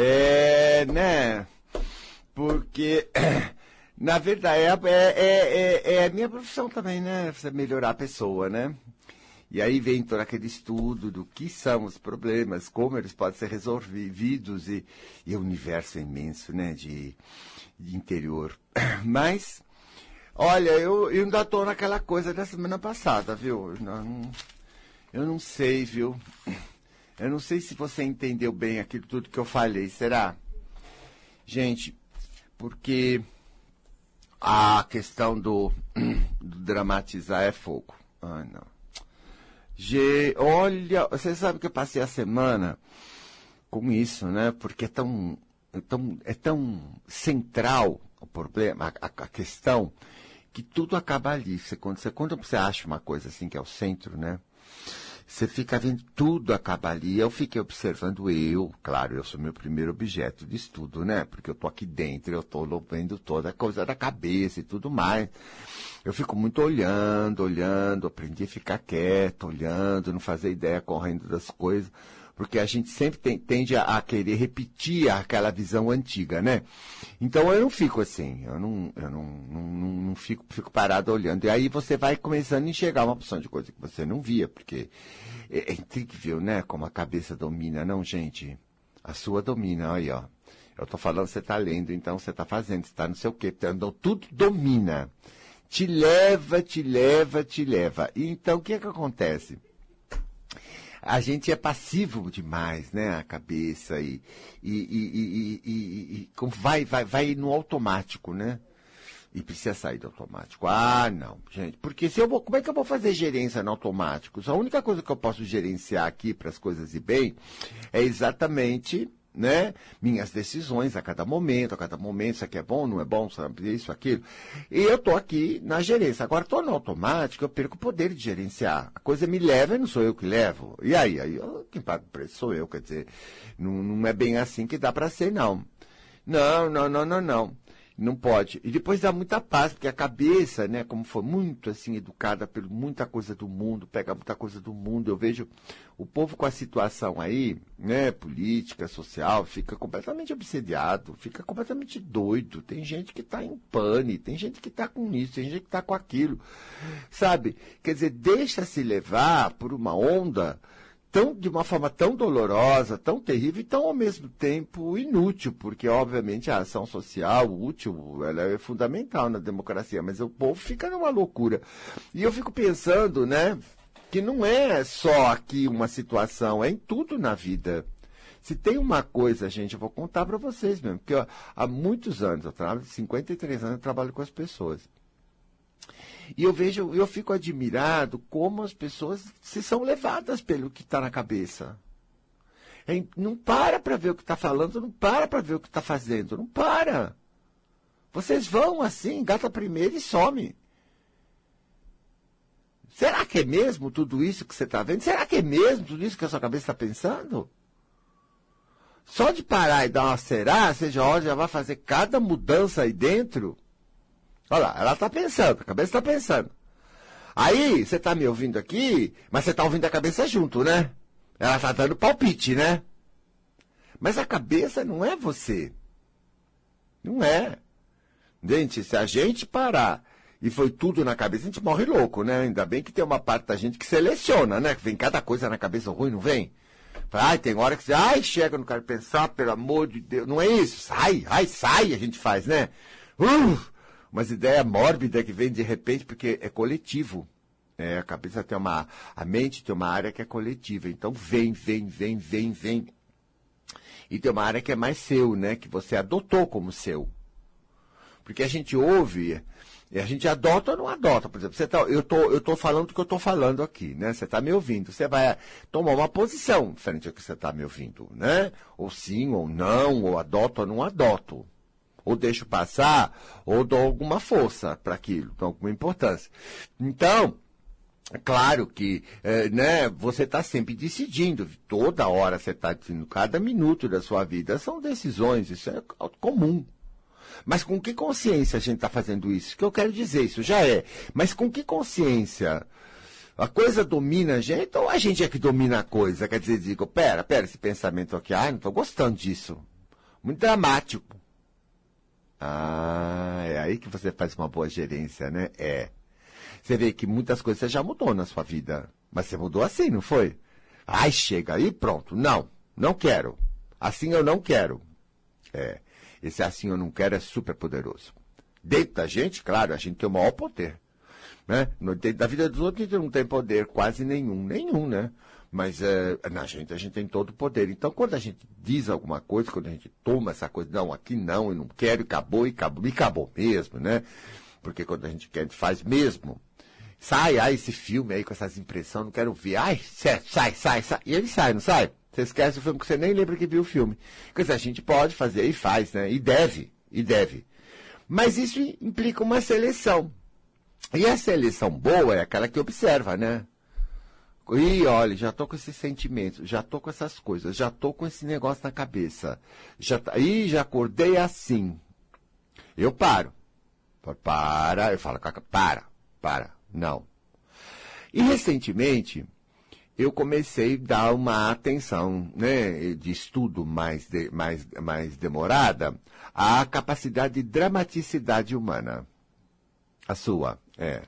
É, né? Porque, na verdade, é, é, é, é a minha profissão também, né? Melhorar a pessoa, né? E aí vem todo aquele estudo do que são os problemas, como eles podem ser resolvidos e, e o universo imenso, né, de, de interior. Mas, olha, eu, eu ainda estou naquela coisa da semana passada, viu? Eu não, eu não sei, viu? Eu não sei se você entendeu bem aquilo tudo que eu falei, será? Gente, porque a questão do, do dramatizar é fogo. Não. Olha, você sabe que eu passei a semana com isso, né? Porque é tão, é tão, é tão central o problema, a, a, questão, que tudo acaba ali. Você, quando, você, quando você acha uma coisa assim que é o centro, né? Você fica vendo tudo acabar ali. Eu fiquei observando eu, claro, eu sou meu primeiro objeto de estudo, né? Porque eu tô aqui dentro, eu tô vendo toda a coisa da cabeça e tudo mais. Eu fico muito olhando, olhando, aprendi a ficar quieto, olhando, não fazer ideia correndo das coisas porque a gente sempre tem, tende a, a, querer repetir aquela visão antiga, né? Então eu não fico assim, eu não, eu não, não, não, não fico, fico parado olhando. E aí você vai começando a enxergar uma opção de coisa que você não via, porque é, é incrível, né? Como a cabeça domina, não, gente? A sua domina, aí, ó. Eu tô falando, você tá lendo, então você tá fazendo, você tá não sei o quê. Então tudo domina. Te leva, te leva, te leva. E então o que é que acontece? A gente é passivo demais, né? A cabeça e, e, e, e, vai, vai, vai no automático, né? E precisa sair do automático. Ah, não, gente. Porque se eu vou, como é que eu vou fazer gerência no automático? A única coisa que eu posso gerenciar aqui para as coisas ir bem é exatamente né? Minhas decisões a cada momento, a cada momento, isso aqui é bom, não é bom, sabe, isso, aquilo. E eu tô aqui na gerência. Agora, tô no automático, eu perco o poder de gerenciar. A coisa me leva e não sou eu que levo. E aí? Aí eu, quem paga o preço sou eu, quer dizer, não, não é bem assim que dá para ser, não. Não, não, não, não, não. Não pode. E depois dá muita paz, porque a cabeça, né, como foi muito assim educada por muita coisa do mundo, pega muita coisa do mundo. Eu vejo o povo com a situação aí, né, política, social, fica completamente obsediado, fica completamente doido. Tem gente que está em pane, tem gente que está com isso, tem gente que está com aquilo. Sabe? Quer dizer, deixa se levar por uma onda tão, de uma forma tão dolorosa, tão terrível e tão ao mesmo tempo inútil, porque obviamente a ação social útil, ela é fundamental na democracia, mas o povo fica numa loucura. E eu fico pensando, né, que não é só aqui uma situação, é em tudo na vida. Se tem uma coisa, gente, eu vou contar para vocês mesmo, porque ó, há muitos anos, eu trabalho, 53 anos, eu trabalho com as pessoas. E eu vejo, eu fico admirado como as pessoas se são levadas pelo que está na cabeça. É, não para para ver o que está falando, não para para ver o que está fazendo, não para. Vocês vão assim, gata primeiro e some. Será que é mesmo tudo isso que você está vendo? Será que é mesmo tudo isso que a sua cabeça está pensando? Só de parar e dar uma será, você já, já vai fazer cada mudança aí dentro. Olha lá, ela está pensando, a cabeça está pensando. Aí, você está me ouvindo aqui, mas você está ouvindo a cabeça junto, né? Ela está dando palpite, né? Mas a cabeça não é você. Não é. Gente, se a gente parar e foi tudo na cabeça, a gente morre louco, né? Ainda bem que tem uma parte da gente que seleciona, né? Que vem cada coisa na cabeça ruim, não vem? Ai, tem hora que você, ai, chega, não quero pensar, pelo amor de Deus. Não é isso. Sai, ai, sai, a gente faz, né? Uh, umas ideias mórbidas que vem de repente, porque é coletivo. É, a cabeça tem uma. A mente tem uma área que é coletiva. Então vem, vem, vem, vem, vem. E tem uma área que é mais seu, né? Que você adotou como seu. Porque a gente ouve, e a gente adota ou não adota. Por exemplo, você tá, eu tô, eu tô falando o que eu estou falando aqui, né? Você está me ouvindo. Você vai tomar uma posição frente ao que você está me ouvindo, né? Ou sim, ou não, ou adoto ou não adoto ou deixo passar, ou dou alguma força para aquilo, dou alguma importância. Então, Claro que é, né, você está sempre decidindo, toda hora você está decidindo, cada minuto da sua vida são decisões, isso é comum. Mas com que consciência a gente está fazendo isso? O que eu quero dizer, isso já é. Mas com que consciência? A coisa domina a gente ou a gente é que domina a coisa? Quer dizer, digo, pera, pera, esse pensamento aqui, ah, não estou gostando disso. muito dramático. Ah, é aí que você faz uma boa gerência, né? É. Você vê que muitas coisas você já mudou na sua vida. Mas você mudou assim, não foi? Ai, chega aí, pronto. Não, não quero. Assim eu não quero. É. Esse assim eu não quero é super poderoso. Dentro da gente, claro, a gente tem o maior poder. Né? Dentro da vida dos outros a gente não tem poder quase nenhum. Nenhum, né? Mas é, na gente, a gente tem todo o poder. Então, quando a gente diz alguma coisa, quando a gente toma essa coisa, não, aqui não, eu não quero, e acabou, e acabou, e acabou mesmo, né? Porque quando a gente quer, a gente faz mesmo. Sai, ai, esse filme aí com essas impressões, não quero ver. Ai, sai, sai, sai. E ele sai, não sai? Você esquece o filme que você nem lembra que viu o filme. Dizer, a gente pode fazer e faz, né? E deve, e deve. Mas isso implica uma seleção. E a seleção boa é aquela que observa, né? E olha, já tô com esses sentimentos, já tô com essas coisas, já tô com esse negócio na cabeça. Já tá, Ih, já acordei assim. Eu paro. Para, eu falo, para, para, não. E recentemente, eu comecei a dar uma atenção, né, de estudo mais, de, mais, mais demorada à capacidade de dramaticidade humana. A sua, é.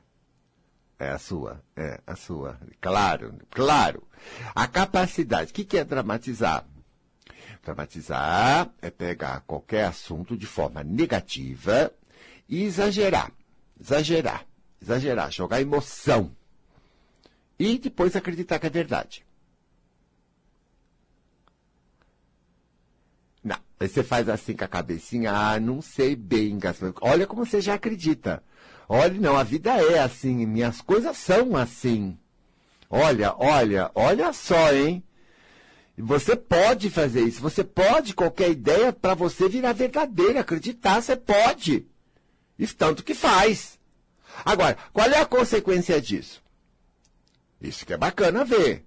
É a sua, é a sua. Claro, claro. A capacidade. O que, que é dramatizar? Dramatizar é pegar qualquer assunto de forma negativa e exagerar. Exagerar. Exagerar. Jogar emoção. E depois acreditar que é verdade. Não. Aí você faz assim com a cabecinha. Ah, não sei bem. Olha como você já acredita. Olha, não, a vida é assim, minhas coisas são assim. Olha, olha, olha só, hein? Você pode fazer isso, você pode, qualquer ideia para você virar verdadeira, acreditar, você pode. E tanto que faz. Agora, qual é a consequência disso? Isso que é bacana ver.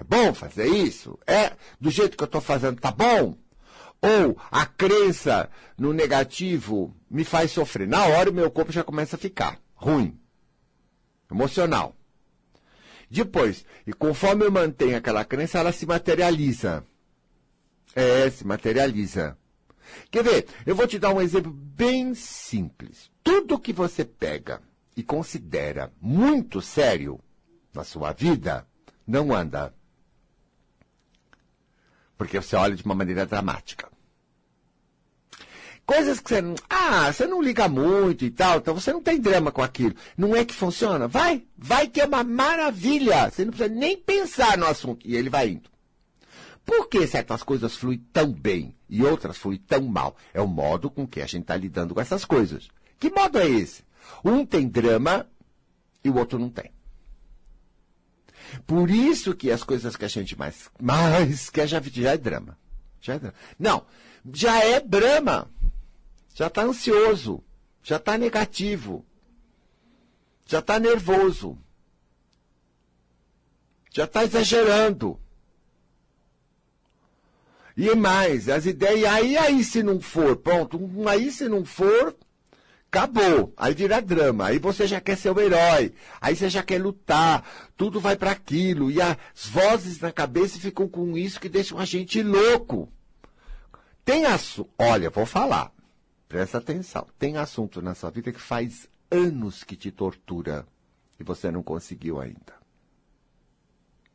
É bom fazer isso? É, do jeito que eu estou fazendo, tá bom? Ou a crença no negativo me faz sofrer. Na hora o meu corpo já começa a ficar ruim, emocional. Depois, e conforme eu mantenho aquela crença, ela se materializa. É, se materializa. Quer ver? Eu vou te dar um exemplo bem simples. Tudo que você pega e considera muito sério na sua vida, não anda. Porque você olha de uma maneira dramática. Coisas que você não. Ah, você não liga muito e tal, então você não tem drama com aquilo. Não é que funciona? Vai, vai que é uma maravilha. Você não precisa nem pensar no assunto. E ele vai indo. Por que certas coisas fluem tão bem e outras fluem tão mal? É o modo com que a gente está lidando com essas coisas. Que modo é esse? Um tem drama e o outro não tem. Por isso que as coisas que a gente mais, mais quer já, já é drama. Já é drama. Não, já é drama. Já está ansioso. Já está negativo. Já está nervoso. Já está exagerando. E mais, as ideias, aí, aí se não for, pronto, aí se não for, Acabou. Aí vira drama. Aí você já quer ser o herói. Aí você já quer lutar. Tudo vai para aquilo. E as vozes na cabeça ficam com isso que deixam a gente louco. Tem assunto. Olha, vou falar. Presta atenção. Tem assunto na sua vida que faz anos que te tortura. E você não conseguiu ainda.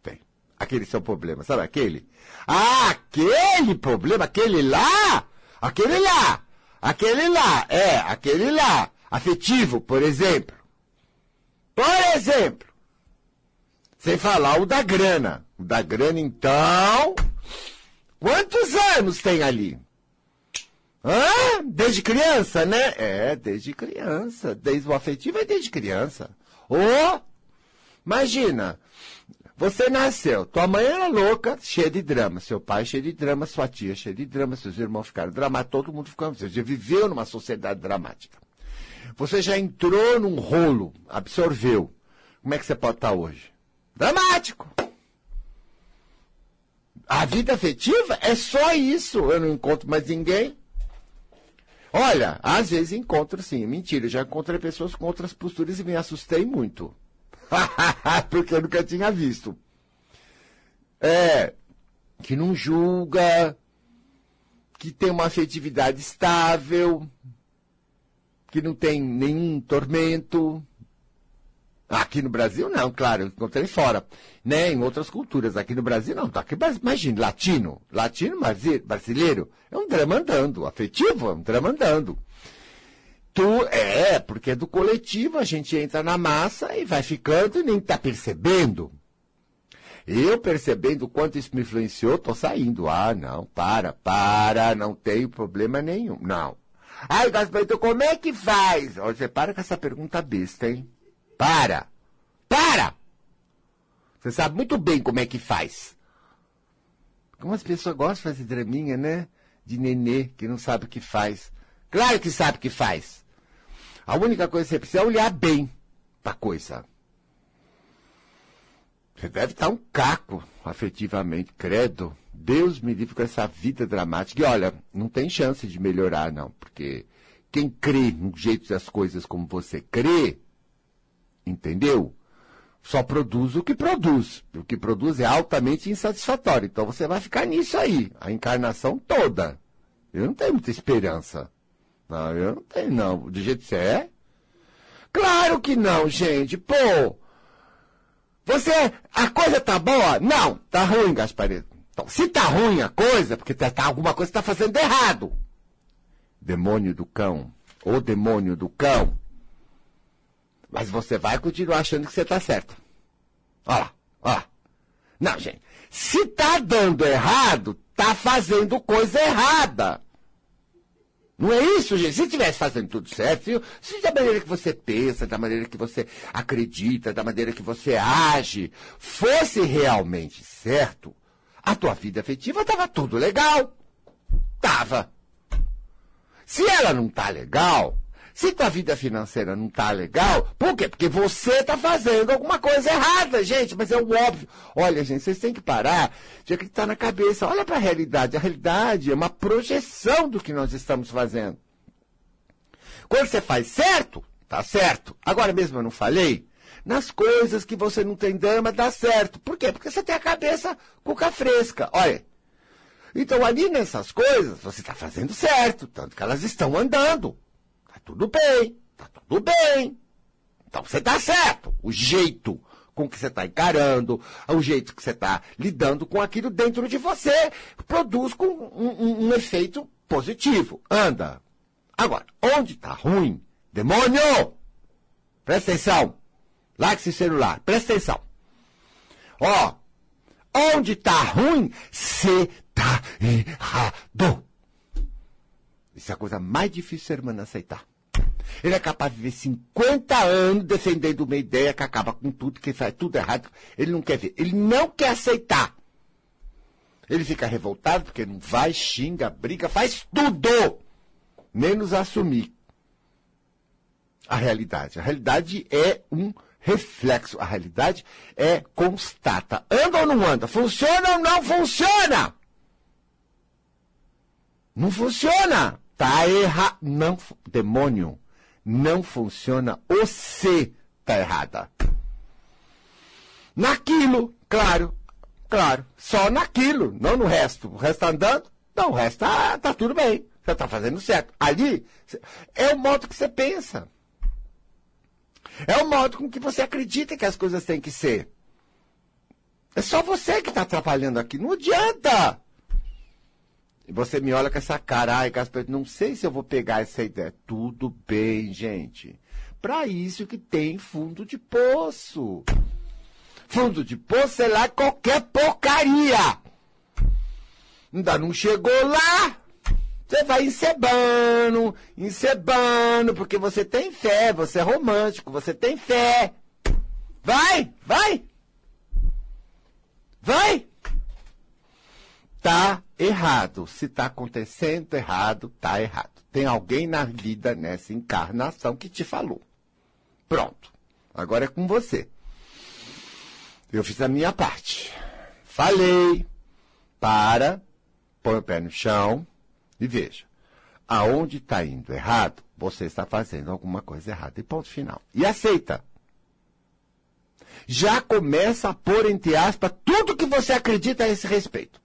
Tem. Aquele seu problema. Sabe aquele? Ah, aquele problema. Aquele lá. Aquele lá. Aquele lá, é, aquele lá, afetivo, por exemplo. Por exemplo. Sem falar o da grana. O da grana, então. Quantos anos tem ali? Hã? Desde criança, né? É, desde criança. Desde o afetivo é desde criança. Ô! Oh, imagina, você nasceu, tua mãe era louca, cheia de drama, seu pai cheio de drama, sua tia cheia de drama, seus irmãos ficaram dramáticos, todo mundo ficou. Você já viveu numa sociedade dramática. Você já entrou num rolo, absorveu. Como é que você pode estar hoje? Dramático! A vida afetiva é só isso. Eu não encontro mais ninguém. Olha, às vezes encontro sim, mentira. Já encontrei pessoas com outras posturas e me assustei muito. Porque eu nunca tinha visto. É, que não julga, que tem uma afetividade estável, que não tem nenhum tormento. Aqui no Brasil, não, claro, eu encontrei fora. Né? Em outras culturas. Aqui no Brasil, não. Tá aqui, imagine, latino. Latino brasileiro é um drama andando. Afetivo é um drama andando. Tu, é, porque é do coletivo, a gente entra na massa e vai ficando e nem tá percebendo. Eu percebendo quanto isso me influenciou, tô saindo. Ah, não, para, para, não tenho problema nenhum. Não. Ai, Gaspar, então como é que faz? Você para com essa pergunta besta, hein? Para! Para! Você sabe muito bem como é que faz. Como as pessoas gostam de fazer draminha, né? De nenê que não sabe o que faz. Claro que sabe o que faz. A única coisa que você precisa é olhar bem pra coisa. Você deve estar um caco, afetivamente, credo. Deus me livre com essa vida dramática. E olha, não tem chance de melhorar, não, porque quem crê no jeito das coisas como você crê, entendeu? Só produz o que produz. O que produz é altamente insatisfatório. Então você vai ficar nisso aí, a encarnação toda. Eu não tenho muita esperança. Não, eu não tenho, não. Do jeito que você é? Claro que não, gente. Pô, você, a coisa tá boa? Não, tá ruim, Gaspareto. Então, se tá ruim a coisa, porque tá, tá alguma coisa está fazendo errado. Demônio do cão, ou demônio do cão. Mas você vai continuar achando que você tá certo. Olha lá, olha lá. Não, gente. Se tá dando errado, tá fazendo coisa errada. Não é isso, gente? Se estivesse fazendo tudo certo, se, da maneira que você pensa, da maneira que você acredita, da maneira que você age, fosse realmente certo, a tua vida afetiva estava tudo legal. Tava. Se ela não tá legal, se tua vida financeira não tá legal, por quê? Porque você está fazendo alguma coisa errada, gente. Mas é o óbvio. Olha, gente, vocês têm que parar de acreditar na cabeça. Olha para a realidade. A realidade é uma projeção do que nós estamos fazendo. Quando você faz certo, tá certo. Agora mesmo eu não falei. Nas coisas que você não tem dama, dá certo. Por quê? Porque você tem a cabeça cuca fresca. Olha. Então, ali nessas coisas, você está fazendo certo. Tanto que elas estão andando tudo bem, tá tudo bem. Então você tá certo. O jeito com que você está encarando, o jeito que você está lidando com aquilo dentro de você, produz com um, um, um efeito positivo. Anda. Agora, onde está ruim? Demônio! Presta atenção. Larga esse celular. Presta atenção. Ó, onde está ruim, você está errado. Isso é a coisa mais difícil ser humano aceitar. Ele é capaz de viver 50 anos defendendo uma ideia que acaba com tudo, que faz tudo errado. Ele não quer ver. Ele não quer aceitar. Ele fica revoltado porque não vai, xinga, briga, faz tudo. Menos assumir a realidade. A realidade é um reflexo. A realidade é constata. Anda ou não anda? Funciona ou não funciona? Não funciona. Tá errado. Não, demônio não funciona, você está errada. Naquilo, claro, claro, só naquilo, não no resto. O resto está andando, não, o resto está tá tudo bem, você está fazendo certo. Ali, é o modo que você pensa. É o modo com que você acredita que as coisas têm que ser. É só você que está atrapalhando aqui, não adianta. Você me olha com essa cara, ai, Gaspar, não sei se eu vou pegar essa ideia. Tudo bem, gente. Para isso que tem fundo de poço. Fundo de poço é lá qualquer porcaria. Ainda não chegou lá. Você vai encebando, encebando, porque você tem fé, você é romântico, você tem fé. Vai, vai. Vai. Tá errado. Se está acontecendo errado, está errado. Tem alguém na vida, nessa encarnação, que te falou. Pronto. Agora é com você. Eu fiz a minha parte. Falei. Para. Põe o pé no chão e veja. Aonde está indo errado, você está fazendo alguma coisa errada. E ponto final. E aceita. Já começa a pôr, entre aspas, tudo que você acredita a esse respeito.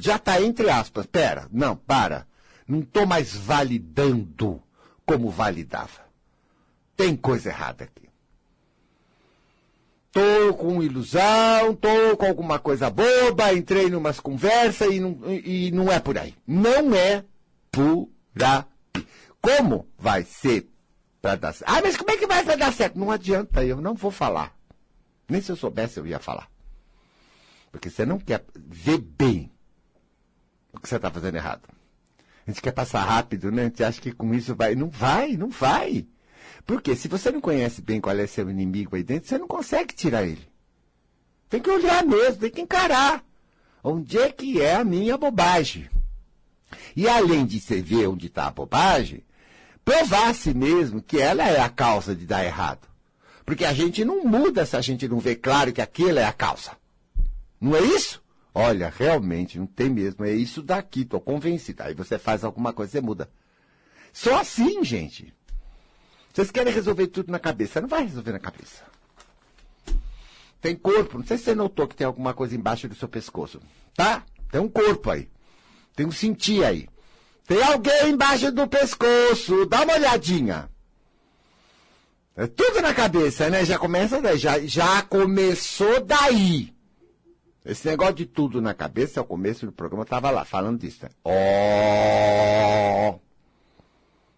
Já está entre aspas. Pera, não, para. Não estou mais validando como validava. Tem coisa errada aqui. Tô com ilusão, tô com alguma coisa boba, entrei numas conversas e não, e não é por aí. Não é por aí. Como vai ser para dar certo? Ah, mas como é que vai dar certo? Não adianta, eu não vou falar. Nem se eu soubesse eu ia falar. Porque você não quer ver bem que você está fazendo errado. A gente quer passar rápido, né? A gente acha que com isso vai. Não vai, não vai. Porque se você não conhece bem qual é seu inimigo aí dentro, você não consegue tirar ele. Tem que olhar mesmo, tem que encarar. Onde é que é a minha bobagem? E além de você ver onde está a bobagem, provar a si mesmo que ela é a causa de dar errado. Porque a gente não muda se a gente não vê claro que aquilo é a causa. Não é isso? Olha, realmente, não tem mesmo. É isso daqui, estou convencido. Aí você faz alguma coisa, você muda. Só assim, gente. Vocês querem resolver tudo na cabeça. Não vai resolver na cabeça. Tem corpo. Não sei se você notou que tem alguma coisa embaixo do seu pescoço. Tá? Tem um corpo aí. Tem um sentir aí. Tem alguém embaixo do pescoço. Dá uma olhadinha. É tudo na cabeça, né? Já começa daí. Já, já começou daí. Esse negócio de tudo na cabeça, ao começo do programa, estava lá falando disso. Né? Ó.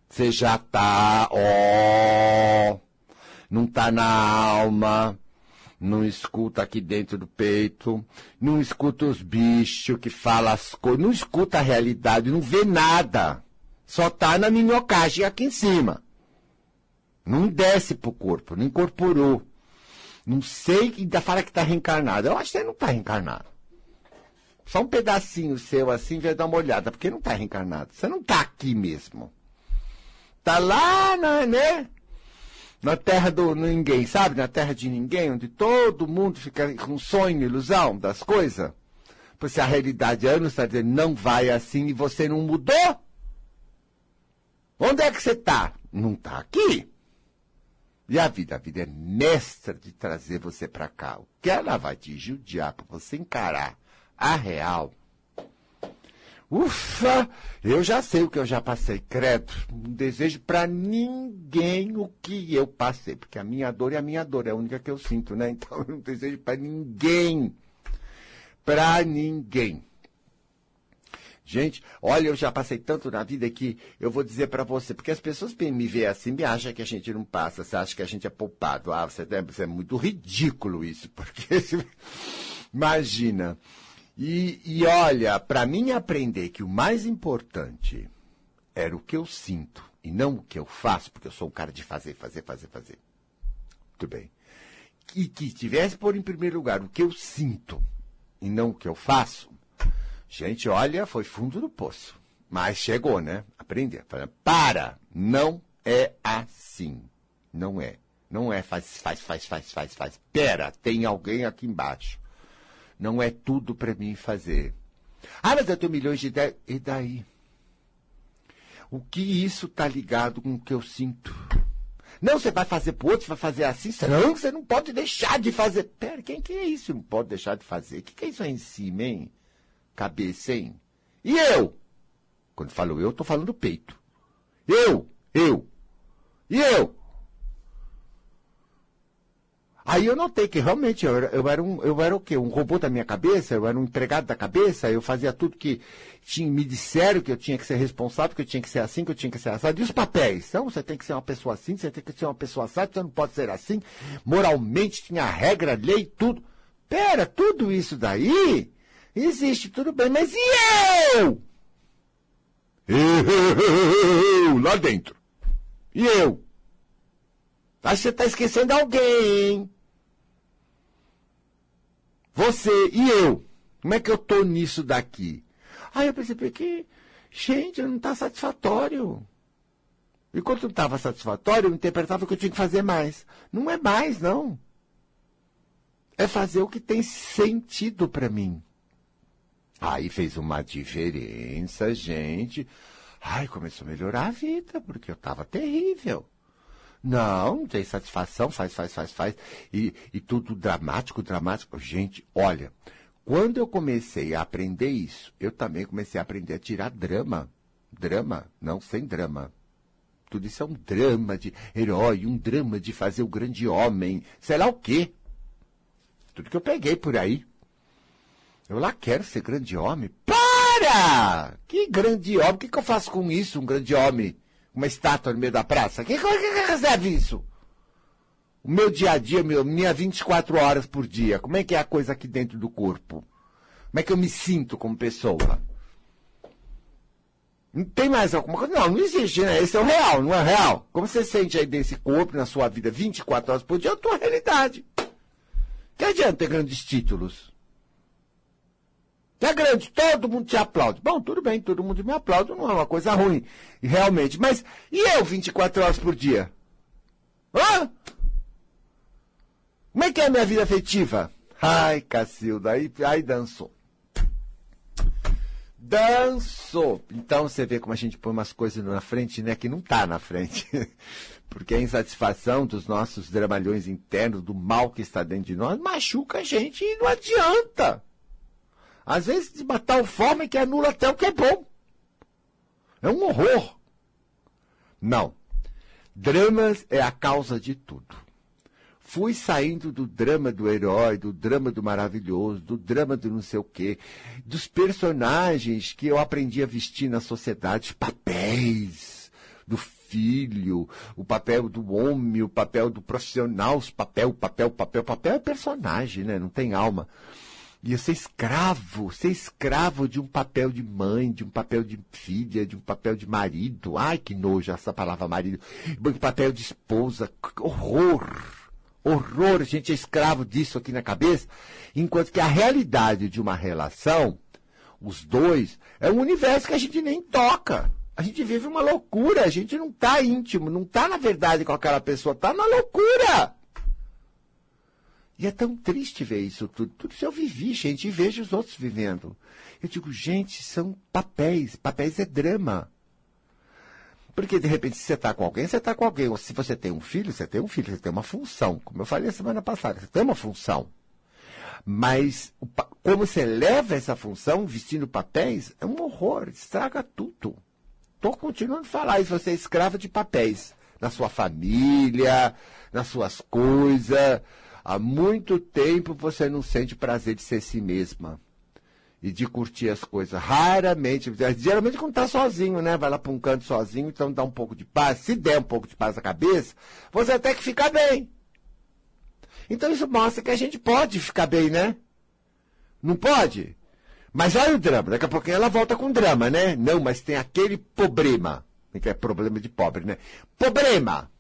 Você já tá, ó. Não tá na alma. Não escuta aqui dentro do peito. Não escuta os bichos que falam as coisas. Não escuta a realidade. Não vê nada. Só tá na minhocagem aqui em cima. Não desce pro corpo. Não incorporou. Não sei ainda fala que está reencarnado. Eu acho que ele não está reencarnado. Só um pedacinho seu assim, vai dar uma olhada, porque não está reencarnado. Você não está aqui mesmo. Está lá na, né? Na terra do ninguém, sabe? Na terra de ninguém, onde todo mundo fica com sonho, ilusão das coisas. Porque a realidade é, está dizendo, não vai assim e você não mudou. Onde é que você está? Não está aqui. E a vida, a vida é mestra de trazer você para cá. O que ela vai te judiar para você encarar a real. Ufa, eu já sei o que eu já passei, credo. Não desejo para ninguém o que eu passei, porque a minha dor é a minha dor, é a única que eu sinto, né? Então eu não desejo para ninguém. Para ninguém. Gente, olha, eu já passei tanto na vida que eu vou dizer para você, porque as pessoas me veem assim, me acham que a gente não passa, você acha que a gente é poupado. Ah, você, você é muito ridículo isso, porque imagina. E, e olha, para mim aprender que o mais importante era o que eu sinto e não o que eu faço, porque eu sou um cara de fazer, fazer, fazer, fazer. Muito bem. E que tivesse por em primeiro lugar o que eu sinto e não o que eu faço, Gente, olha, foi fundo do poço. Mas chegou, né? Aprender. Para! Não é assim. Não é. Não é faz, faz, faz, faz, faz, faz. Pera, tem alguém aqui embaixo. Não é tudo para mim fazer. Ah, mas eu tenho milhões de ideias. E daí? O que isso tá ligado com o que eu sinto? Não, você vai fazer pro outro, você vai fazer assim. Não, você não pode deixar de fazer. Pera, quem que é isso? Não pode deixar de fazer. O que, que é isso aí em cima, hein? Cabeça, hein? E eu? Quando falo eu, estou falando peito. Eu, eu. E eu? Aí eu notei que realmente eu era, eu era, um, eu era o quê? Um robô da minha cabeça, eu era um empregado da cabeça, eu fazia tudo que tinha, me disseram que eu tinha que ser responsável, que eu tinha que ser assim, que eu tinha que ser assado. E os papéis? Então, você tem que ser uma pessoa assim, você tem que ser uma pessoa assada, você não pode ser assim. Moralmente tinha regra, lei, tudo. Pera, tudo isso daí Existe, tudo bem, mas e eu? Eu, lá dentro. E eu? Acho que você está esquecendo alguém, hein? Você e eu. Como é que eu tô nisso daqui? Aí eu percebi que, gente, não está satisfatório. E quando não estava satisfatório, eu interpretava que eu tinha que fazer mais. Não é mais, não. É fazer o que tem sentido para mim. Aí fez uma diferença, gente. Ai, começou a melhorar a vida, porque eu estava terrível. Não, não tem satisfação, faz, faz, faz, faz. E, e tudo dramático, dramático. Gente, olha, Quando eu comecei a aprender isso, eu também comecei a aprender a tirar drama. Drama, não sem drama. Tudo isso é um drama de herói, um drama de fazer o grande homem, sei lá o quê. Tudo que eu peguei por aí. Eu lá quero ser grande homem. Para! Que grande homem? O que, que eu faço com isso, um grande homem? Uma estátua no meio da praça? Que, que, que reserve isso? O meu dia a dia, meu, minha 24 horas por dia, como é que é a coisa aqui dentro do corpo? Como é que eu me sinto como pessoa? Não tem mais alguma coisa? Não, não existe, né? Esse é o real, não é real? Como você sente aí desse corpo na sua vida 24 horas por dia, é a tua realidade. Que adianta ter grandes títulos? É grande, todo mundo te aplaude. Bom, tudo bem, todo mundo me aplaude, não é uma coisa ruim, realmente. Mas e eu 24 horas por dia? Hã? Como é que é a minha vida afetiva? Ai, Cacilda, aí, aí dançou. Dançou. Então você vê como a gente põe umas coisas na frente, né, que não tá na frente. Porque a insatisfação dos nossos dramalhões internos, do mal que está dentro de nós, machuca a gente e não adianta. Às vezes de matar o forma que anula até o que é bom. É um horror. Não. Dramas é a causa de tudo fui saindo do drama do herói, do drama do maravilhoso, do drama do não sei o quê, dos personagens que eu aprendi a vestir na sociedade, papéis do filho, o papel do homem, o papel do profissional, os papel, papel, papel, papel é personagem, né? Não tem alma. E eu ser escravo, ser escravo de um papel de mãe, de um papel de filha, de um papel de marido. Ai, que nojo essa palavra marido. De papel de esposa. Horror horror, a gente é escravo disso aqui na cabeça, enquanto que a realidade de uma relação, os dois, é um universo que a gente nem toca. A gente vive uma loucura, a gente não está íntimo, não está na verdade com aquela pessoa, está na loucura. E é tão triste ver isso tudo. Tudo isso eu vivi, gente, e vejo os outros vivendo. Eu digo, gente, são papéis. Papéis é drama. Porque, de repente, se você está com alguém, você está com alguém. Ou se você tem um filho, você tem um filho, você tem uma função. Como eu falei semana passada, você tem uma função. Mas como você leva essa função vestindo papéis, é um horror, estraga tudo. Estou continuando a falar isso, você é escrava de papéis. Na sua família, nas suas coisas. Há muito tempo você não sente prazer de ser si mesma e de curtir as coisas. Raramente, geralmente quando está sozinho, né? Vai lá para um canto sozinho, então dá um pouco de paz. Se der um pouco de paz na cabeça, você até que fica bem. Então isso mostra que a gente pode ficar bem, né? Não pode? Mas olha o drama, daqui a pouquinho ela volta com drama, né? Não, mas tem aquele problema. Que é problema de pobre, né? Problema!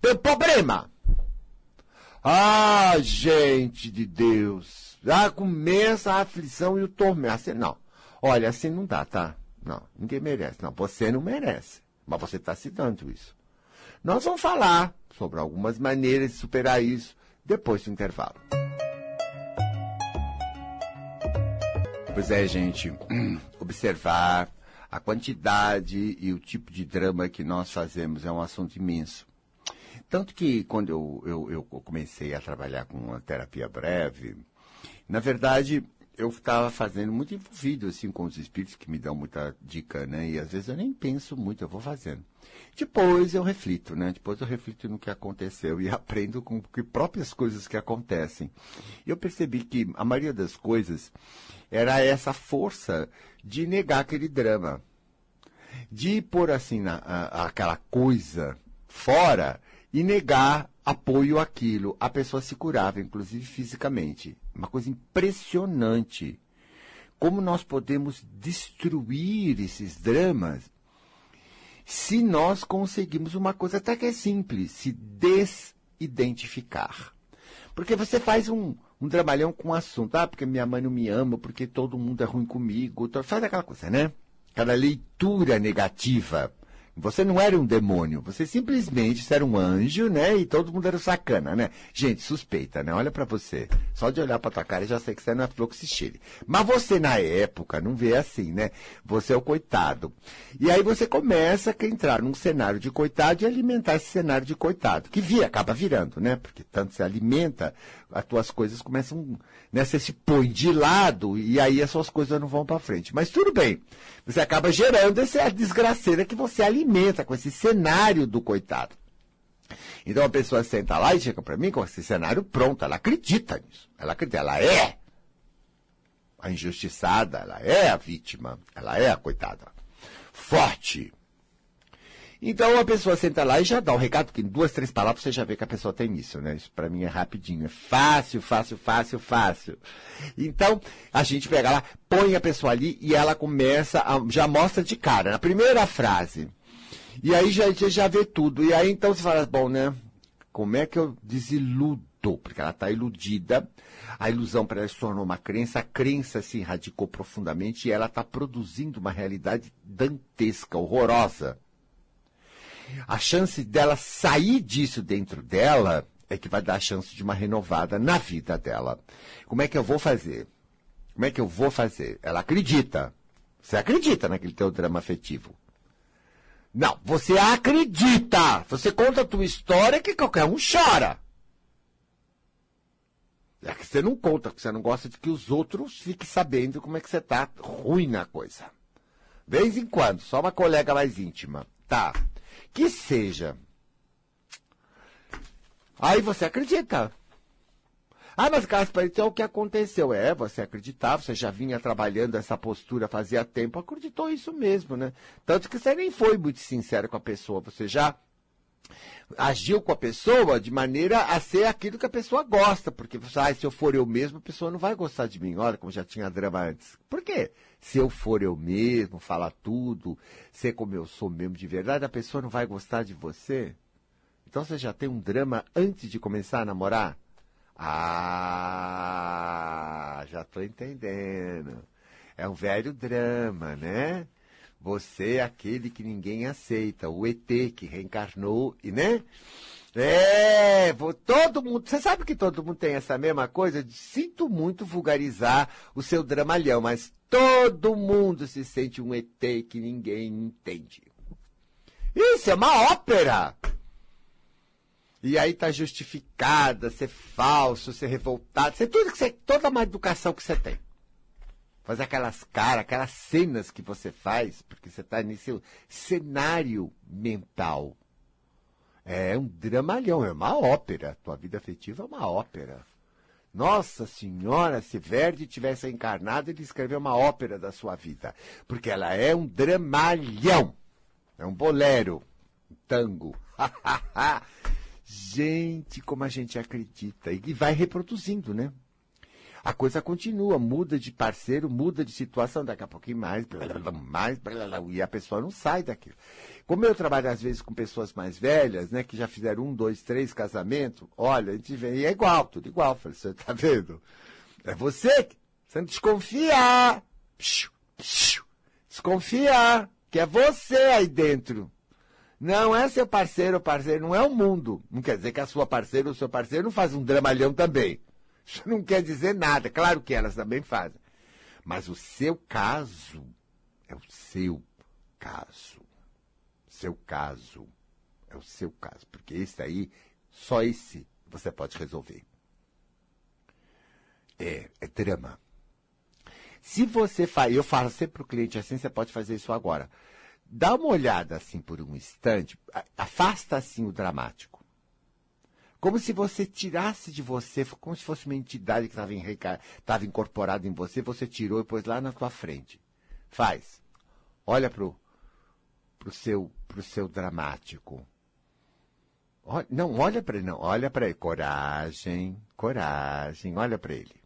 Tem problema! Ah, gente de Deus! Já começa a aflição e o tormento. Assim, não. Olha, assim não dá, tá? Não, ninguém merece. Não, você não merece. Mas você está se dando isso. Nós vamos falar sobre algumas maneiras de superar isso depois do intervalo. Pois é, gente, observar a quantidade e o tipo de drama que nós fazemos é um assunto imenso. Tanto que quando eu, eu, eu comecei a trabalhar com a terapia breve, na verdade, eu estava fazendo muito envolvido assim com os espíritos que me dão muita dica, né? E às vezes eu nem penso muito, eu vou fazendo. Depois eu reflito, né? Depois eu reflito no que aconteceu e aprendo com que próprias coisas que acontecem. Eu percebi que a maioria das coisas era essa força de negar aquele drama, de pôr assim na, a, aquela coisa fora e negar apoio àquilo. A pessoa se curava, inclusive fisicamente. Uma coisa impressionante. Como nós podemos destruir esses dramas se nós conseguimos uma coisa até que é simples, se desidentificar. Porque você faz um, um dramalhão com um assunto, ah, porque minha mãe não me ama, porque todo mundo é ruim comigo, faz aquela coisa, né? Aquela leitura negativa você não era um demônio, você simplesmente era um anjo, né? E todo mundo era sacana, né? Gente, suspeita, né? Olha para você. Só de olhar para tua cara já sei que você não é fluxichile. Mas você na época não vê assim, né? Você é o coitado. E aí você começa a entrar num cenário de coitado e alimentar esse cenário de coitado, que via, acaba virando, né? Porque tanto se alimenta as tuas coisas começam, né, você se põe de lado e aí as suas coisas não vão para frente. Mas tudo bem, você acaba gerando essa desgraceira que você alimenta com esse cenário do coitado. Então a pessoa senta lá e chega para mim com esse cenário pronto, ela acredita nisso, ela acredita, ela é a injustiçada, ela é a vítima, ela é a coitada. Forte, então a pessoa senta lá e já dá o recado, porque em duas, três palavras você já vê que a pessoa tem isso, né? Isso para mim é rapidinho, é fácil, fácil, fácil, fácil. Então a gente pega lá, põe a pessoa ali e ela começa, a, já mostra de cara, na primeira frase. E aí já, já vê tudo. E aí então você fala, bom, né? Como é que eu desiludo? Porque ela está iludida, a ilusão para ela se tornou uma crença, a crença se radicou profundamente e ela está produzindo uma realidade dantesca, horrorosa. A chance dela sair disso dentro dela é que vai dar a chance de uma renovada na vida dela. Como é que eu vou fazer? Como é que eu vou fazer? Ela acredita. Você acredita naquele teu drama afetivo. Não, você acredita. Você conta a tua história que qualquer um chora. É que você não conta, porque você não gosta de que os outros fiquem sabendo como é que você tá ruim na coisa. Vez em quando, só uma colega mais íntima. Tá. Que seja. Aí você acredita. Ah, mas Caspar, então o que aconteceu? É, você acreditava, você já vinha trabalhando essa postura fazia tempo, acreditou isso mesmo, né? Tanto que você nem foi muito sincero com a pessoa, você já agiu com a pessoa de maneira a ser aquilo que a pessoa gosta, porque você, ah, se eu for eu mesmo, a pessoa não vai gostar de mim. Olha como já tinha drama antes. Por quê? Se eu for eu mesmo, falar tudo, ser como eu sou mesmo de verdade, a pessoa não vai gostar de você? Então você já tem um drama antes de começar a namorar? Ah, já estou entendendo. É um velho drama, né? Você é aquele que ninguém aceita, o ET que reencarnou, e né? É, todo mundo. Você sabe que todo mundo tem essa mesma coisa? Sinto muito vulgarizar o seu dramalhão, mas todo mundo se sente um ET que ninguém entende. Isso é uma ópera! E aí tá justificada ser falso, ser revoltado, ser tudo que você, toda a má educação que você tem fazer aquelas caras, aquelas cenas que você faz, porque você está nesse cenário mental. É um dramalhão, é uma ópera. Tua vida afetiva é uma ópera. Nossa Senhora, se Verdi tivesse encarnado, ele escreveu uma ópera da sua vida. Porque ela é um dramalhão. É um bolero, um tango. gente, como a gente acredita. E vai reproduzindo, né? A coisa continua, muda de parceiro, muda de situação, daqui a pouquinho mais, mais, e a pessoa não sai daquilo. Como eu trabalho às vezes com pessoas mais velhas, né, que já fizeram um, dois, três casamentos, olha, a gente vê, e é igual, tudo igual. Falei, você tá vendo? É você você não desconfiar. Desconfiar, que é você aí dentro. Não é seu parceiro, parceiro, não é o mundo. Não quer dizer que a sua parceira ou seu parceiro não faz um dramalhão também. Isso não quer dizer nada. Claro que elas também fazem. Mas o seu caso é o seu caso. Seu caso. É o seu caso. Porque esse aí, só esse você pode resolver. É, é drama. Se você faz, eu falo sempre para o cliente assim, você pode fazer isso agora. Dá uma olhada assim por um instante, afasta assim o dramático. Como se você tirasse de você, como se fosse uma entidade que estava incorporada em você, você tirou e pôs lá na tua frente. Faz. Olha pro, pro seu, pro seu dramático. Olha, não, olha para ele, não. Olha para ele. Coragem, coragem. Olha para ele.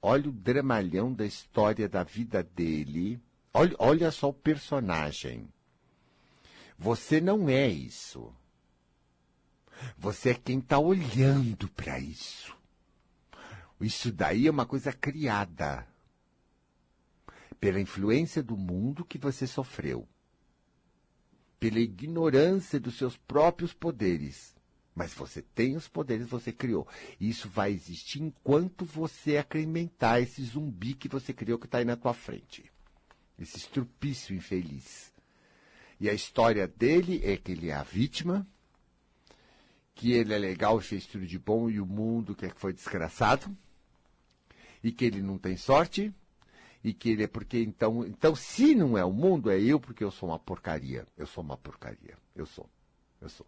Olha o dramalhão da história da vida dele. Olha, olha só o personagem. Você não é isso. Você é quem está olhando para isso. Isso daí é uma coisa criada pela influência do mundo que você sofreu, pela ignorância dos seus próprios poderes. Mas você tem os poderes, você criou. Isso vai existir enquanto você acrementar esse zumbi que você criou que está aí na tua frente. Esse estrupício infeliz. E a história dele é que ele é a vítima, que ele é legal tudo de bom e o mundo que foi desgraçado, e que ele não tem sorte, e que ele é porque então, então se não é o mundo, é eu porque eu sou uma porcaria. Eu sou uma porcaria. Eu sou. Eu sou.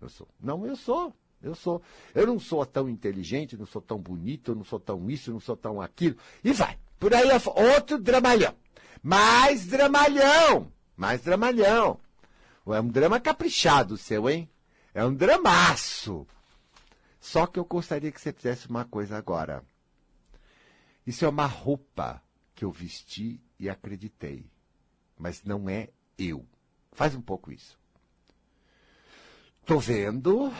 Eu sou. Não, eu sou. Eu sou. Eu não sou tão inteligente, não sou tão bonito, não sou tão isso, não sou tão aquilo. E vai. Por aí outro dramalhão. Mais dramalhão. Mais dramalhão. É um drama caprichado seu, hein? É um dramaço. Só que eu gostaria que você fizesse uma coisa agora. Isso é uma roupa que eu vesti e acreditei. Mas não é eu. Faz um pouco isso. Tô vendo,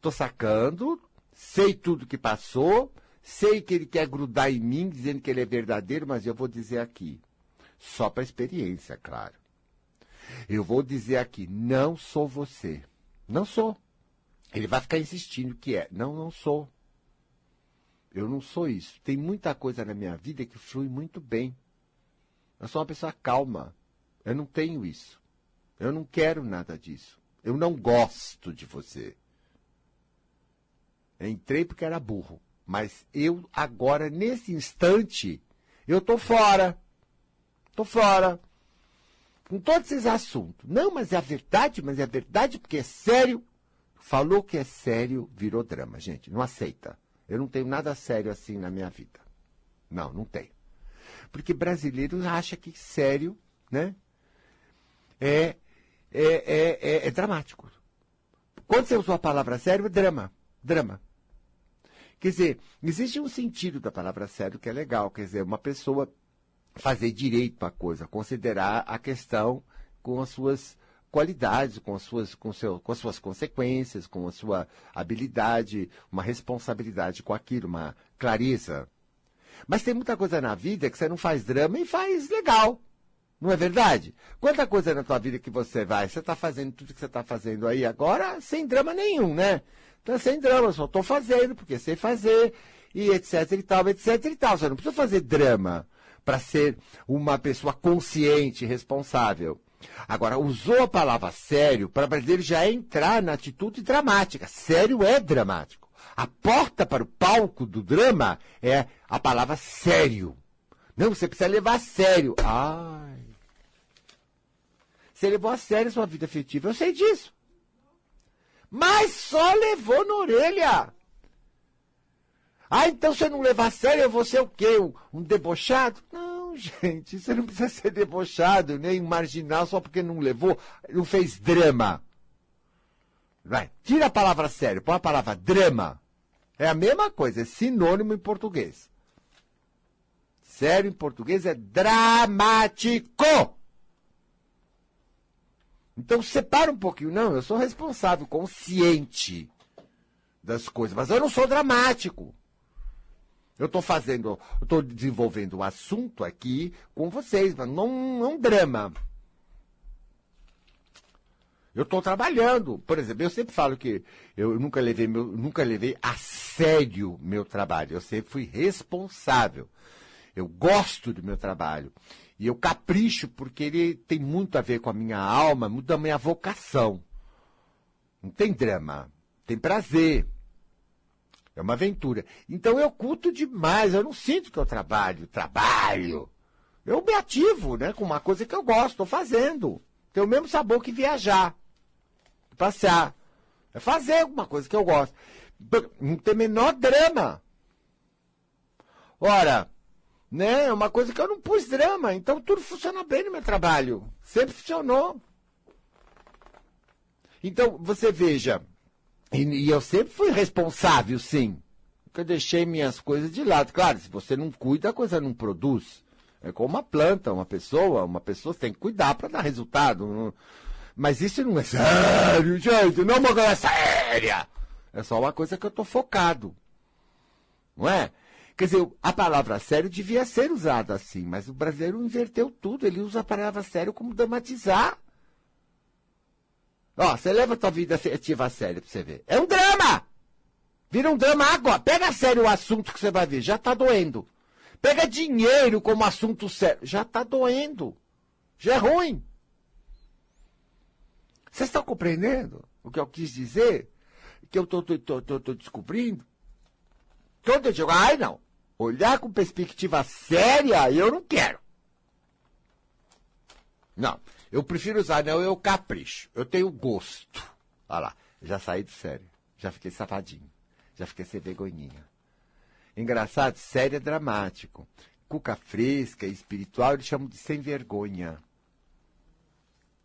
tô sacando, sei tudo que passou, sei que ele quer grudar em mim, dizendo que ele é verdadeiro, mas eu vou dizer aqui, só para experiência, claro. Eu vou dizer aqui, não sou você. Não sou. Ele vai ficar insistindo que é. Não, não sou. Eu não sou isso. Tem muita coisa na minha vida que flui muito bem. Eu sou uma pessoa calma. Eu não tenho isso. Eu não quero nada disso. Eu não gosto de você. Entrei porque era burro. Mas eu, agora, nesse instante, eu tô fora. Tô fora. Com todos esses assuntos. Não, mas é a verdade, mas é a verdade porque é sério. Falou que é sério, virou drama, gente. Não aceita. Eu não tenho nada sério assim na minha vida. Não, não tenho. Porque brasileiro acha que sério, né? É, é, é, é, é dramático. Quando você usou a palavra sério, é drama. Drama. Quer dizer, existe um sentido da palavra sério que é legal. Quer dizer, uma pessoa fazer direito à coisa, considerar a questão com as suas qualidades, com as suas, com seu, com as suas consequências, com a sua habilidade, uma responsabilidade com aquilo, uma clareza. Mas tem muita coisa na vida que você não faz drama e faz legal. Não é verdade? Quanta coisa na tua vida que você vai, você está fazendo tudo que você está fazendo aí agora sem drama nenhum, né? Então, sem drama, só estou fazendo porque sei fazer e etc e tal, etc e tal. Você não precisa fazer drama para ser uma pessoa consciente, responsável. Agora, usou a palavra sério para brasileiro já entrar na atitude dramática. Sério é dramático. A porta para o palco do drama é a palavra sério. Não, você precisa levar a sério. Ai. Você levou a sério sua vida afetiva, eu sei disso. Mas só levou na orelha. Ah, então você não levar a sério, eu vou ser o quê? Um debochado? Não gente, você não precisa ser debochado, nem marginal só porque não levou, não fez drama. Vai, tira a palavra sério, põe a palavra drama. É a mesma coisa, é sinônimo em português. Sério em português é dramático. Então separa um pouquinho. Não, eu sou responsável, consciente das coisas, mas eu não sou dramático. Eu estou fazendo, estou desenvolvendo um assunto aqui com vocês, mas não, é um drama. Eu estou trabalhando. Por exemplo, eu sempre falo que eu nunca levei, meu, nunca levei a sério meu trabalho. Eu sempre fui responsável. Eu gosto do meu trabalho. E eu capricho porque ele tem muito a ver com a minha alma, muito da minha vocação. Não tem drama. Tem prazer. É uma aventura. Então eu culto demais, eu não sinto que eu trabalho, trabalho. Eu me ativo, né, com uma coisa que eu gosto, estou fazendo. Tem o mesmo sabor que viajar, passear. É fazer alguma coisa que eu gosto. Não tem menor drama. Ora, né, é uma coisa que eu não pus drama, então tudo funciona bem no meu trabalho. Sempre funcionou. Então, você veja, e, e, eu sempre fui responsável, sim. Nunca deixei minhas coisas de lado. Claro, se você não cuida, a coisa não produz. É como uma planta, uma pessoa. Uma pessoa tem que cuidar para dar resultado. Mas isso não é sério, gente. Não é uma coisa séria. É só uma coisa que eu estou focado. Não é? Quer dizer, a palavra sério devia ser usada assim, mas o brasileiro inverteu tudo. Ele usa a palavra sério como dramatizar. Ó, você leva a tua vida afetiva a sério pra você ver. É um drama! Vira um drama agora. Pega a sério o assunto que você vai ver. Já tá doendo. Pega dinheiro como assunto sério. Já tá doendo. Já é ruim. Vocês estão compreendendo? o que eu quis dizer? Que eu tô, tô, tô, tô, tô descobrindo? Quando eu digo, ai não, olhar com perspectiva séria, eu não quero. Não, eu prefiro usar, não, eu capricho, eu tenho gosto. Olha lá, já saí do sério, já fiquei safadinho, já fiquei sem vergonhinha. Engraçado, sério é dramático. Cuca fresca, espiritual, eles chamam de sem vergonha.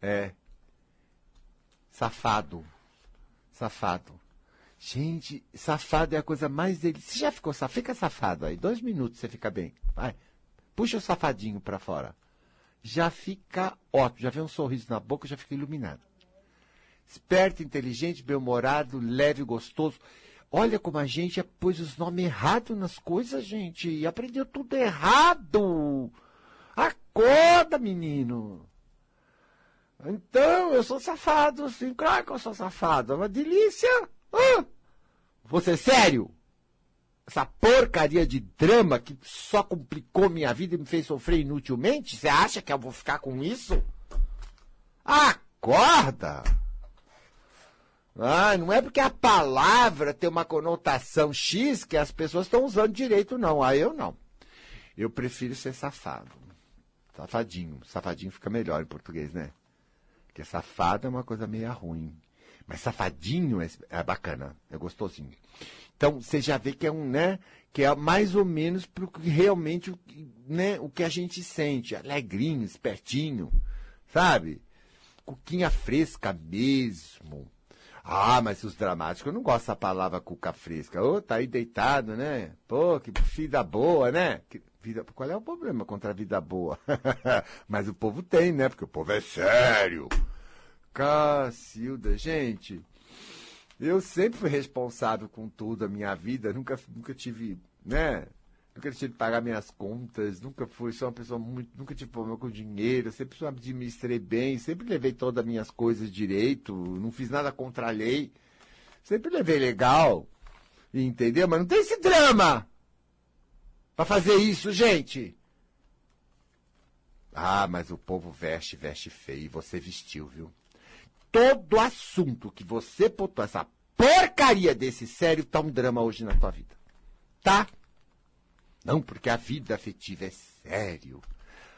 É. Safado. Safado. Gente, safado é a coisa mais dele. Você já ficou safado? Fica safado aí. Dois minutos você fica bem. Vai. Puxa o safadinho para fora. Já fica ótimo. Já vem um sorriso na boca, já fica iluminado. Esperto, inteligente, bem-humorado, leve, gostoso. Olha como a gente pôs os nomes errados nas coisas, gente. E aprendeu tudo errado. Acorda, menino. Então, eu sou safado, sim. Claro que eu sou safado. É uma delícia. Ah, você é sério? Essa porcaria de drama que só complicou minha vida e me fez sofrer inutilmente? Você acha que eu vou ficar com isso? Acorda! Ah, não é porque a palavra tem uma conotação X que as pessoas estão usando direito, não. Ah, eu não. Eu prefiro ser safado. Safadinho. Safadinho fica melhor em português, né? Porque safado é uma coisa meio ruim. Mas safadinho é, é bacana, é gostosinho. Então, você já vê que é um, né? Que é mais ou menos pro que realmente né, o que a gente sente. Alegrinho, espertinho, sabe? Cuquinha fresca mesmo ah, mas os dramáticos, não gosto da palavra cuca fresca. Ô, oh, tá aí deitado, né? Pô, que vida boa, né? Que vida... Qual é o problema contra a vida boa? mas o povo tem, né? Porque o povo é sério. Cacilda, gente, eu sempre fui responsável com tudo a minha vida, nunca, nunca tive, né? nunca tive que pagar minhas contas, nunca fui, sou uma pessoa muito, nunca tive problema com dinheiro, sempre administrei bem, sempre levei todas as minhas coisas direito, não fiz nada contra a lei, sempre levei legal, entendeu? Mas não tem esse drama para fazer isso, gente. Ah, mas o povo veste, veste feio, e você vestiu, viu? Todo assunto que você botou essa porcaria desse sério tá um drama hoje na tua vida. Tá? Não, porque a vida afetiva é sério.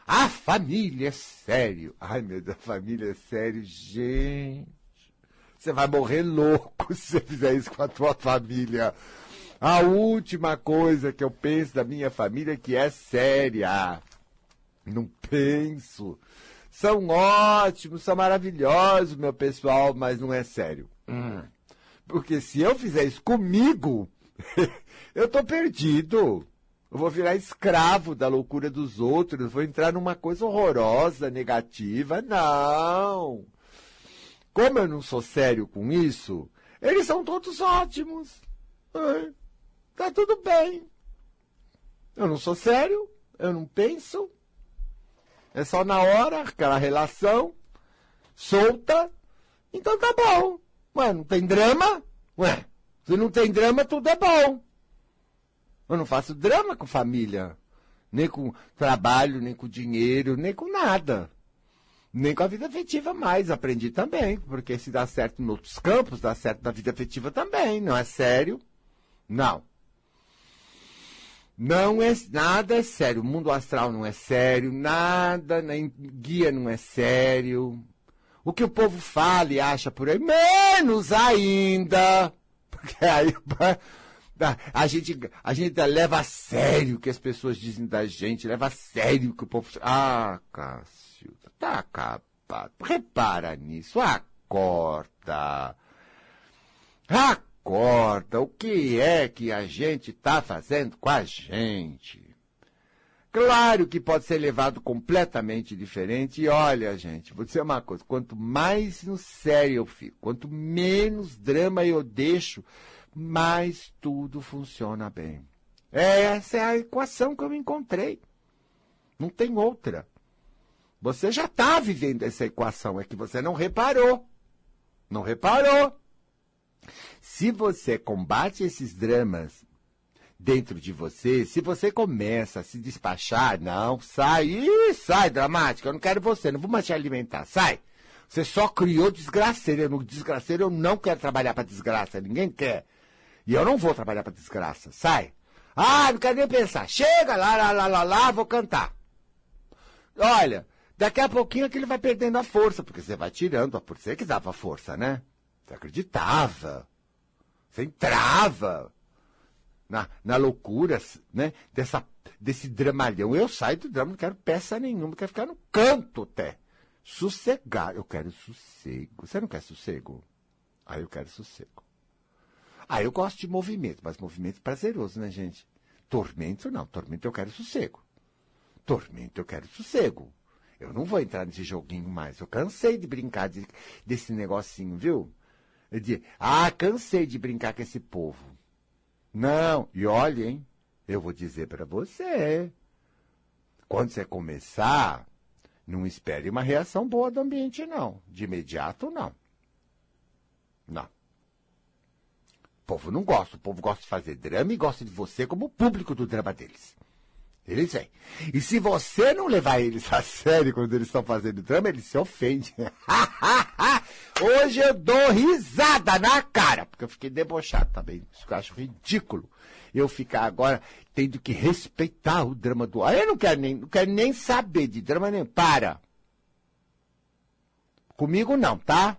A família é sério. Ai, meu Deus, a família é sério, gente. Você vai morrer louco se você fizer isso com a tua família. A última coisa que eu penso da minha família é que é séria. Não penso. São ótimos, são maravilhosos, meu pessoal, mas não é sério. Hum. Porque se eu fizer isso comigo, eu tô perdido. Eu vou virar escravo da loucura dos outros, vou entrar numa coisa horrorosa, negativa. Não! Como eu não sou sério com isso, eles são todos ótimos. Tá tudo bem. Eu não sou sério, eu não penso. É só na hora, aquela relação solta. Então tá bom. Ué, não tem drama? Ué, se não tem drama, tudo é bom. Eu não faço drama com família. Nem com trabalho, nem com dinheiro, nem com nada. Nem com a vida afetiva mais. Aprendi também. Porque se dá certo em outros campos, dá certo na vida afetiva também. Não é sério? Não. Não é nada é sério. O mundo astral não é sério, nada, nem guia não é sério. O que o povo fala e acha por aí, menos ainda. Porque aí a gente, a gente leva a sério o que as pessoas dizem da gente, leva a sério o que o povo. Ah, Cássio, tá acabado. Repara nisso, acorda. Acorda, o que é que a gente está fazendo com a gente? Claro que pode ser levado completamente diferente. E olha, gente, vou dizer uma coisa: quanto mais no sério eu fico, quanto menos drama eu deixo, mas tudo funciona bem. Essa é a equação que eu encontrei. Não tem outra. Você já está vivendo essa equação, é que você não reparou. Não reparou. Se você combate esses dramas dentro de você, se você começa a se despachar, não, sai, sai, dramática, eu não quero você, não vou mais te alimentar, sai. Você só criou desgraceiro. No desgraceiro eu não quero trabalhar para desgraça. Ninguém quer. E eu não vou trabalhar para desgraça. Sai. Ah, não quero nem pensar. Chega lá, lá, lá, lá, lá, vou cantar. Olha, daqui a pouquinho aquilo vai perdendo a força, porque você vai tirando força. Você que dava força, né? Você acreditava. Você entrava na, na loucura, né? Dessa, desse dramalhão. Eu saio do drama, não quero peça nenhuma, quero ficar no canto até. Sossegar. Eu quero sossego. Você não quer sossego? Aí ah, eu quero sossego. Ah, eu gosto de movimento, mas movimento prazeroso, né, gente? Tormento não. Tormento eu quero sossego. Tormento eu quero sossego. Eu não vou entrar nesse joguinho mais. Eu cansei de brincar de, desse negocinho, viu? De, ah, cansei de brincar com esse povo. Não, e olha, hein? Eu vou dizer para você. Quando você começar, não espere uma reação boa do ambiente, não. De imediato, não. Não. O povo não gosta. O povo gosta de fazer drama e gosta de você como público do drama deles. Eles vêm. E se você não levar eles a sério quando eles estão fazendo drama, eles se ofendem. Hoje eu dou risada na cara, porque eu fiquei debochado também. Isso que eu acho ridículo. Eu ficar agora tendo que respeitar o drama do ar. Eu não quero nem, não quero nem saber de drama nem. Para. Comigo não, tá?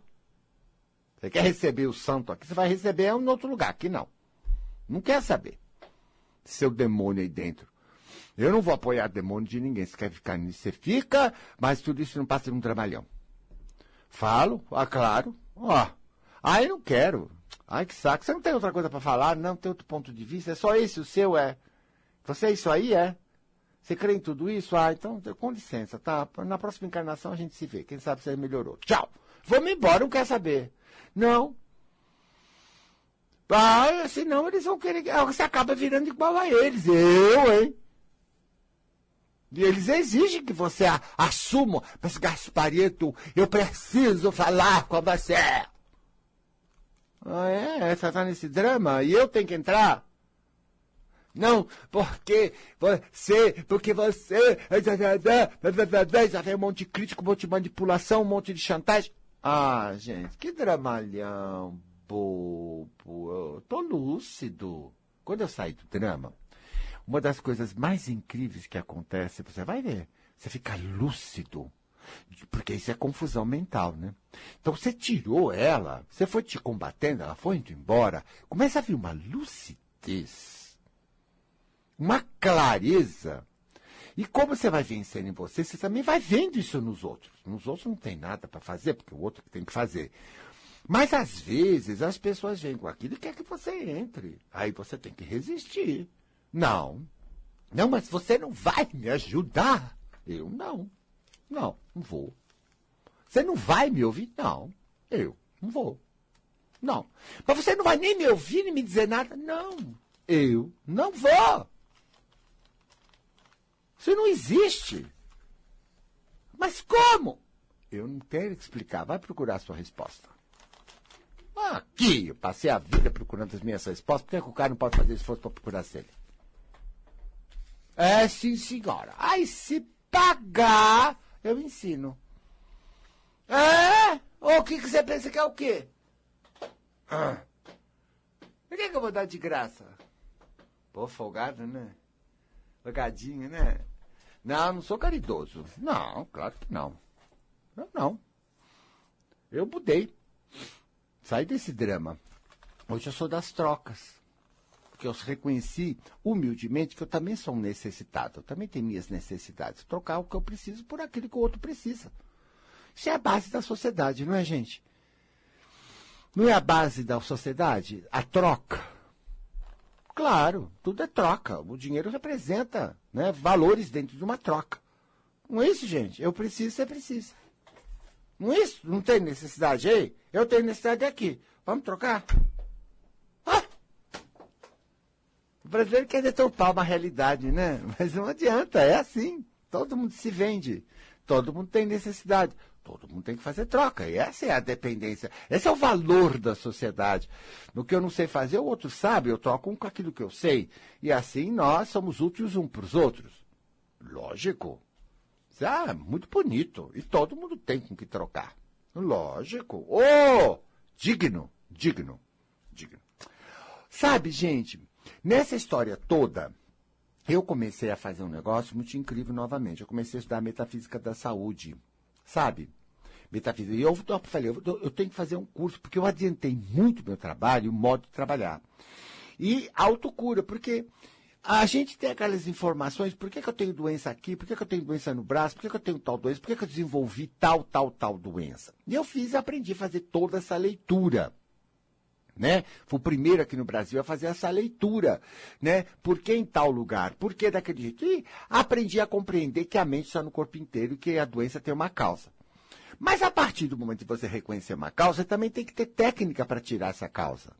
Você quer receber o santo aqui, você vai receber em outro lugar. Aqui não. Não quer saber. Seu demônio aí dentro. Eu não vou apoiar demônio de ninguém. Se quer ficar nisso, você fica, mas tudo isso não passa de um trabalhão. Falo, ah, claro. Ó. Ah, eu não quero. Ai, que saco. Você não tem outra coisa para falar? Não tem outro ponto de vista? É só esse o seu, é? Você é isso aí, é? Você crê em tudo isso? Ah, então, com licença, tá? Na próxima encarnação a gente se vê. Quem sabe você melhorou. Tchau. Vamos embora, não quer saber. Não. Ah, senão eles vão querer. Você acaba virando igual a eles. Eu, hein? E eles exigem que você assuma. Mas, Gasparito, eu preciso falar com você. Ah, é? Você tá nesse drama? E eu tenho que entrar? Não, porque você, porque você, já vem um monte de crítico, um monte de manipulação, um monte de chantagem. Ah, gente, que dramalhão bobo. Eu tô lúcido. Quando eu saí do drama, uma das coisas mais incríveis que acontece, você vai ver, você fica lúcido. Porque isso é confusão mental, né? Então você tirou ela, você foi te combatendo, ela foi indo embora, começa a vir uma lucidez, uma clareza. E como você vai vencendo em você, você também vai vendo isso nos outros. Nos outros não tem nada para fazer, porque o outro que tem que fazer. Mas às vezes as pessoas vêm com aquilo e quer que você entre. Aí você tem que resistir. Não. Não, mas você não vai me ajudar. Eu não. Não, não vou. Você não vai me ouvir? Não. Eu não vou. Não. Mas você não vai nem me ouvir nem me dizer nada? Não. Eu não vou. Isso não existe. Mas como? Eu não quero explicar. Vai procurar a sua resposta. Aqui, eu passei a vida procurando as minhas respostas. Por que, é que o cara não pode fazer esforço para procurar as dele? É, sim, senhora. Aí, se pagar, eu ensino. É? O que, que você pensa que é o quê? Ah. Por que, que eu vou dar de graça? Pô, folgado, né? Folgadinho, né? Não, não sou caridoso. Não, claro que não. Não, não. Eu mudei. Saí desse drama. Hoje eu sou das trocas porque eu reconheci humildemente que eu também sou um necessitado, eu também tenho minhas necessidades. Trocar o que eu preciso por aquilo que o outro precisa. Isso é a base da sociedade, não é, gente? Não é a base da sociedade? A troca. Claro, tudo é troca. O dinheiro representa né, valores dentro de uma troca. Não é isso, gente? Eu preciso, você precisa. Não é isso? Não tem necessidade aí? Eu tenho necessidade aqui. Vamos trocar? O brasileiro quer deturpar uma realidade, né? Mas não adianta, é assim. Todo mundo se vende. Todo mundo tem necessidade. Todo mundo tem que fazer troca. E essa é a dependência. Esse é o valor da sociedade. No que eu não sei fazer, o outro sabe, eu troco um com aquilo que eu sei. E assim nós somos úteis um para os outros. Lógico. Ah, muito bonito. E todo mundo tem com que trocar. Lógico. Oh! Digno, digno, digno. Sabe, gente, nessa história toda, eu comecei a fazer um negócio muito incrível novamente. Eu comecei a estudar metafísica da saúde, sabe? Metafísica. E eu, falei, eu, tenho que fazer um curso, porque eu adiantei muito meu trabalho, o modo de trabalhar. E autocura, porque a gente tem aquelas informações, por que, que eu tenho doença aqui, por que, que eu tenho doença no braço, por que, que eu tenho tal doença, por que, que eu desenvolvi tal, tal, tal doença. E eu fiz aprendi a fazer toda essa leitura. Né? Fui o primeiro aqui no Brasil a fazer essa leitura, né? Por que em tal lugar? Por que daquele jeito? E aprendi a compreender que a mente está no corpo inteiro e que a doença tem uma causa. Mas a partir do momento que você reconhecer uma causa, também tem que ter técnica para tirar essa causa.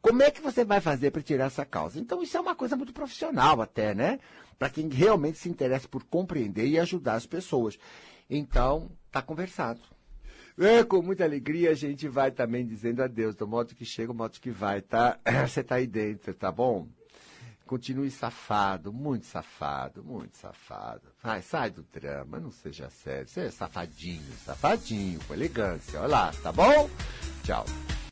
Como é que você vai fazer para tirar essa causa? Então, isso é uma coisa muito profissional até, né? Para quem realmente se interessa por compreender e ajudar as pessoas. Então, tá conversado. É, com muita alegria a gente vai também dizendo adeus, do modo que chega, do modo que vai, tá? Você tá aí dentro, tá bom? Continue safado, muito safado, muito safado. Vai, sai do drama, não seja sério. Você é safadinho, safadinho, com elegância. Olha lá, tá bom? Tchau.